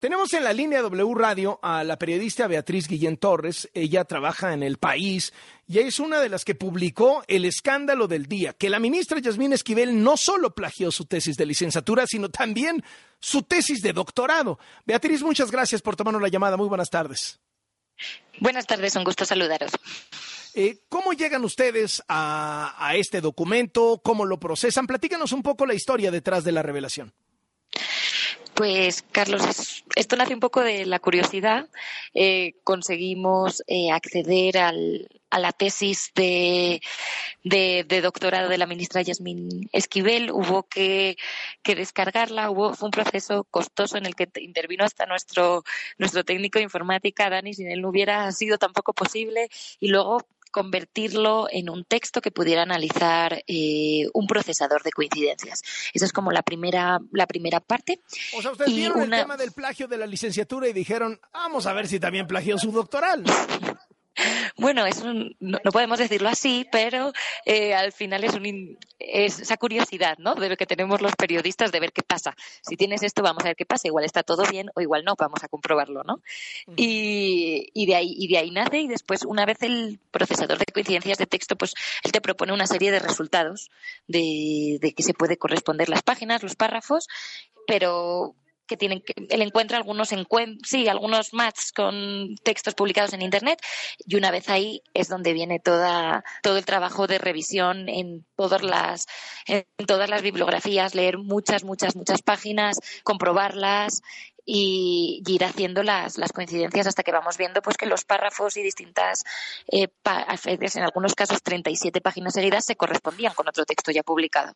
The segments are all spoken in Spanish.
Tenemos en la línea W Radio a la periodista Beatriz Guillén Torres. Ella trabaja en El País y es una de las que publicó el escándalo del día, que la ministra Yasmín Esquivel no solo plagió su tesis de licenciatura, sino también su tesis de doctorado. Beatriz, muchas gracias por tomarnos la llamada. Muy buenas tardes. Buenas tardes, un gusto saludaros. Eh, ¿Cómo llegan ustedes a, a este documento? ¿Cómo lo procesan? Platícanos un poco la historia detrás de la revelación. Pues, Carlos, esto nace un poco de la curiosidad. Eh, conseguimos eh, acceder al, a la tesis de, de, doctorado de la ministra Yasmín Esquivel. Hubo que, descargarla. Hubo, fue un proceso costoso en el que intervino hasta nuestro, nuestro técnico de informática, Dani. Sin él no hubiera sido tampoco posible. Y luego convertirlo en un texto que pudiera analizar eh, un procesador de coincidencias. Esa es como la primera, la primera parte. O sea, ustedes vieron el tema del plagio de la licenciatura y dijeron, vamos a ver si también plagió su doctoral. Bueno, es no, podemos decirlo así, pero eh, al final es, un, es esa curiosidad, ¿no? De lo que tenemos los periodistas de ver qué pasa. Si tienes esto, vamos a ver qué pasa. Igual está todo bien o igual no, vamos a comprobarlo, ¿no? y, y, de ahí, y de ahí nace y después, una vez el procesador de coincidencias de texto, pues él te propone una serie de resultados de, de que se puede corresponder las páginas, los párrafos, pero que tienen que, él encuentra algunos sí, algunos matches con textos publicados en internet y una vez ahí es donde viene toda todo el trabajo de revisión en todas las en todas las bibliografías, leer muchas muchas muchas páginas, comprobarlas y, ir haciendo las, las, coincidencias hasta que vamos viendo pues que los párrafos y distintas eh, en algunos casos 37 páginas seguidas se correspondían con otro texto ya publicado.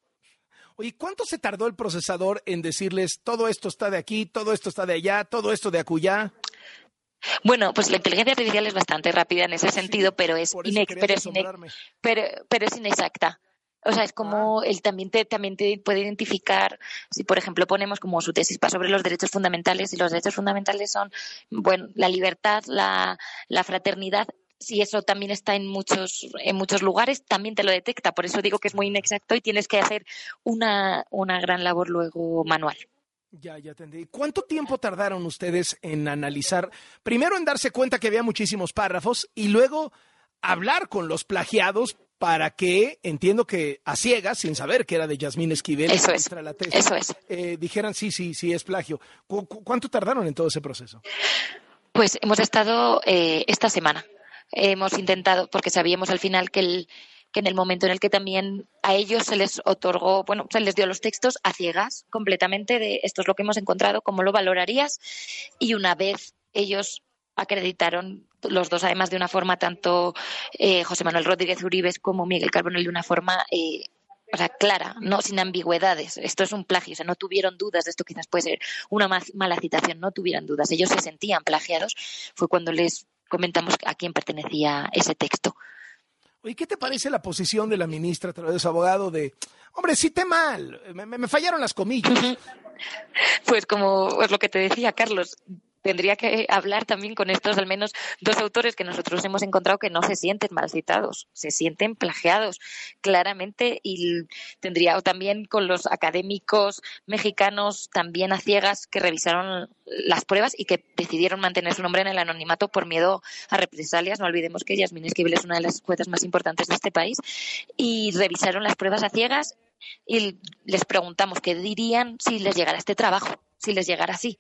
Oye, ¿cuánto se tardó el procesador en decirles todo esto está de aquí, todo esto está de allá, todo esto de acullá? Bueno, pues la inteligencia artificial es bastante rápida en ese sentido, pero es, pero, es inexacta. O sea, es como ah. él también te, también te puede identificar, si por ejemplo ponemos como su tesis sobre los derechos fundamentales, y los derechos fundamentales son, bueno, la libertad, la, la fraternidad, si eso también está en muchos, en muchos lugares, también te lo detecta. Por eso digo que es muy inexacto y tienes que hacer una, una gran labor luego manual. Ya, ya entendí. ¿Cuánto tiempo tardaron ustedes en analizar? Primero en darse cuenta que había muchísimos párrafos y luego hablar con los plagiados para que, entiendo que a ciegas, sin saber que era de Yasmín Esquivel, eso es, la tesis, eso es. Eh, dijeran sí, sí, sí, es plagio. ¿Cuánto tardaron en todo ese proceso? Pues hemos estado eh, esta semana hemos intentado, porque sabíamos al final que, el, que en el momento en el que también a ellos se les otorgó, bueno, se les dio los textos a ciegas completamente de esto es lo que hemos encontrado, cómo lo valorarías. Y una vez ellos acreditaron los dos, además de una forma, tanto eh, José Manuel Rodríguez Uribes como Miguel Carbonell, de una forma eh, o sea, clara, no sin ambigüedades. Esto es un plagio, o sea, no tuvieron dudas de esto, quizás puede ser una mala citación, no tuvieran dudas. Ellos se sentían plagiados. Fue cuando les comentamos a quién pertenecía ese texto. ¿Y ¿qué te parece la posición de la ministra a través de su abogado de, hombre, cité mal, me, fallaron las comillas? Pues como es lo que te decía, Carlos, tendría que hablar también con estos al menos dos autores que nosotros hemos encontrado que no se sienten mal citados, se sienten plagiados claramente y tendría también con los académicos mexicanos también a ciegas que revisaron las pruebas y que decidieron mantener su nombre en el anonimato por miedo a represalias. No olvidemos que Yasmín Esquivel es una de las juezas más importantes de este país y revisaron las pruebas a ciegas y les preguntamos qué dirían si les llegara este trabajo, si les llegara así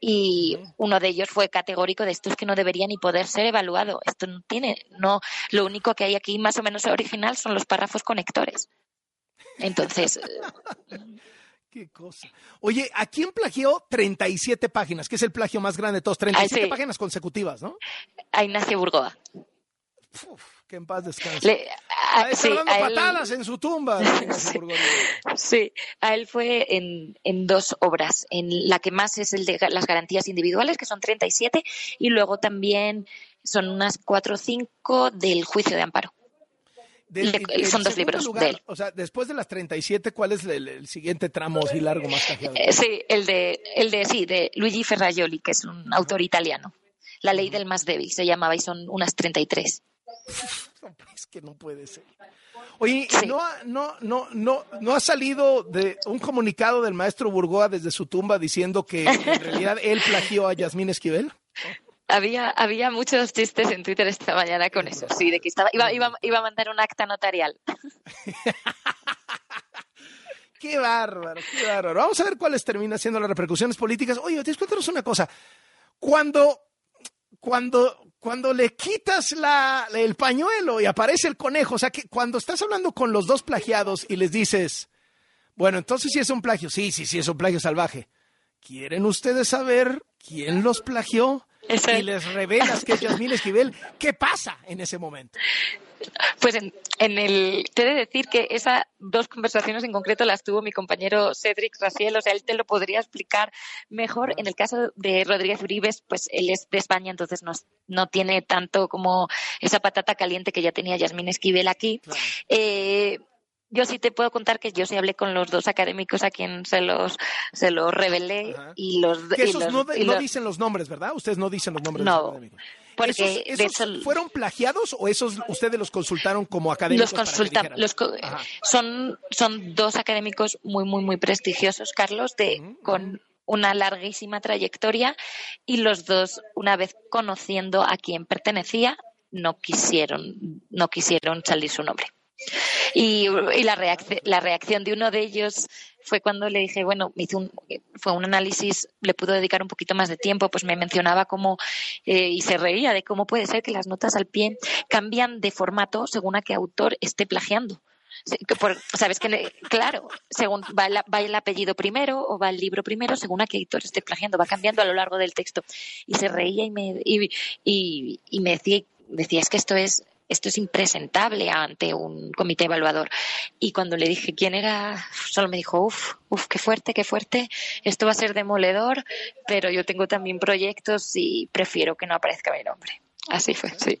y uno de ellos fue categórico de esto es que no debería ni poder ser evaluado. Esto no tiene, no, lo único que hay aquí más o menos original son los párrafos conectores. Entonces. Qué cosa. Oye, ¿a quién plagió 37 páginas? Que es el plagio más grande de todos. 37 páginas consecutivas, ¿no? A Ignacio Burgoa. Que en paz descanse. Le, a, sí, dando patadas en su tumba. sí, a él fue en, en, dos obras. En la que más es el de las garantías individuales, que son 37, y luego también son unas 4 o 5 del juicio de amparo. son dos libros de él. O sea, después de las 37, ¿cuál es el, siguiente tramo así largo más cajeado? Eh, sí, el de, el de, sí, de Luigi Ferraioli, que es un autor italiano. La ley del más débil se llamaba y son unas 33. es que no puede ser. Oye, ¿no, no, no, no, ¿no ha salido de un comunicado del maestro Burgoa desde su tumba diciendo que en realidad él plagió a Yasmín Esquivel? Había, había muchos chistes en Twitter esta mañana con eso, sí, de que estaba, iba, iba, iba a mandar un acta notarial. Qué bárbaro, qué bárbaro. Vamos a ver cuáles terminan siendo las repercusiones políticas. Oye, cuéntanos una cosa. Cuando, cuando, cuando le quitas la, el pañuelo y aparece el conejo, o sea, que cuando estás hablando con los dos plagiados y les dices, bueno, entonces sí es un plagio, sí, sí, sí es un plagio salvaje. ¿Quieren ustedes saber quién los plagió? Y les revelas que es Yasmín Esquivel. ¿Qué pasa en ese momento? Pues en, el, te he de decir que esas dos conversaciones en concreto las tuvo mi compañero Cedric Raciel, o sea, él te lo podría explicar mejor. En el caso de Rodríguez Uribes, pues él es de España, entonces no, no tiene tanto como esa patata caliente que ya tenía Yasmín Esquivel aquí. Eh, yo sí te puedo contar que yo sí hablé con los dos académicos a quien se los se los revelé y los, esos no, dicen los nombres, ¿verdad? Ustedes no dicen los nombres de los académicos. Porque ¿Esos, fueron plagiados o esos ustedes los consultaron como académicos? Los consultan, son, son dos académicos muy, muy, muy prestigiosos, Carlos, de, con una larguísima trayectoria y los dos, una vez conociendo a quién pertenecía, no quisieron, no quisieron salir su nombre. Y, la, la reacción de uno de ellos fue cuando le dije, bueno, me hizo un, fue un análisis, le pudo dedicar un poquito más de tiempo, pues me mencionaba cómo, eh, y se reía de cómo puede ser que las notas al pie cambian de formato según a qué autor esté plagiando. Sabes que, claro, según va el, apellido primero o va el libro primero, según a qué autor esté plagiando, va cambiando a lo largo del texto. Y se reía y me, y me decía, decía, es que esto es esto es impresentable ante un comité evaluador. Y cuando le dije quién era, solo me dijo, uff, uff, qué fuerte, qué fuerte, esto va a ser demoledor, pero yo tengo también proyectos y prefiero que no aparezca mi nombre. Así fue, sí.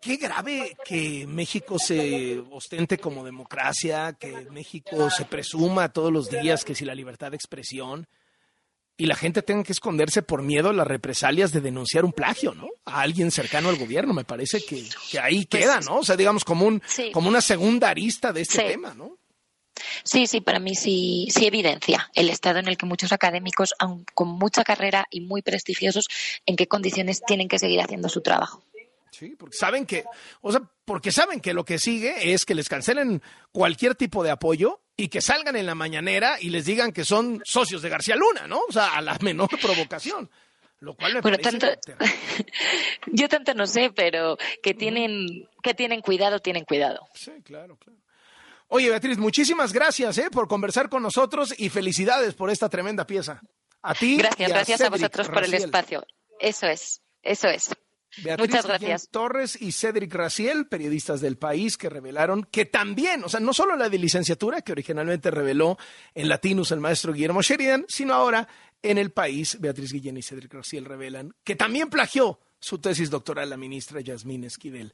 Qué grave que México se ostente como democracia, que México se presuma todos los días que si la libertad de expresión, y la gente tenga que esconderse por miedo a las represalias de denunciar un plagio, ¿no? A alguien cercano al gobierno. Me parece que, ahí pues queda, ¿no? O sea, digamos, como, un, como una segunda arista de este tema, ¿no? Sí, sí, para mí sí, sí evidencia el estado en el que muchos académicos, aun con mucha carrera y muy prestigiosos, en qué condiciones tienen que seguir haciendo su trabajo. Sí, porque saben que, o sea, porque saben que lo que sigue es que les cancelen cualquier tipo de apoyo y que salgan en la mañanera y les digan que son socios de García Luna, ¿no? O sea, a la menor provocación. Lo cual me bueno, tanto, yo tanto no sé, pero que tienen, que tienen cuidado, tienen cuidado. Sí, claro, claro. Oye, Beatriz, muchísimas gracias ¿eh? por conversar con nosotros y felicidades por esta tremenda pieza. A ti. Gracias, gracias a vosotros por el espacio. Eso es, eso es. Muchas gracias. Torres y Cedric Raciel, periodistas del país, que revelaron que también, o sea, no solo la de licenciatura, que originalmente reveló en Latinus el maestro Guillermo Sheridan, sino ahora en el país, Beatriz Guillén y Cedric Raciel revelan que también plagió su tesis doctoral la ministra Yasmín Esquivel.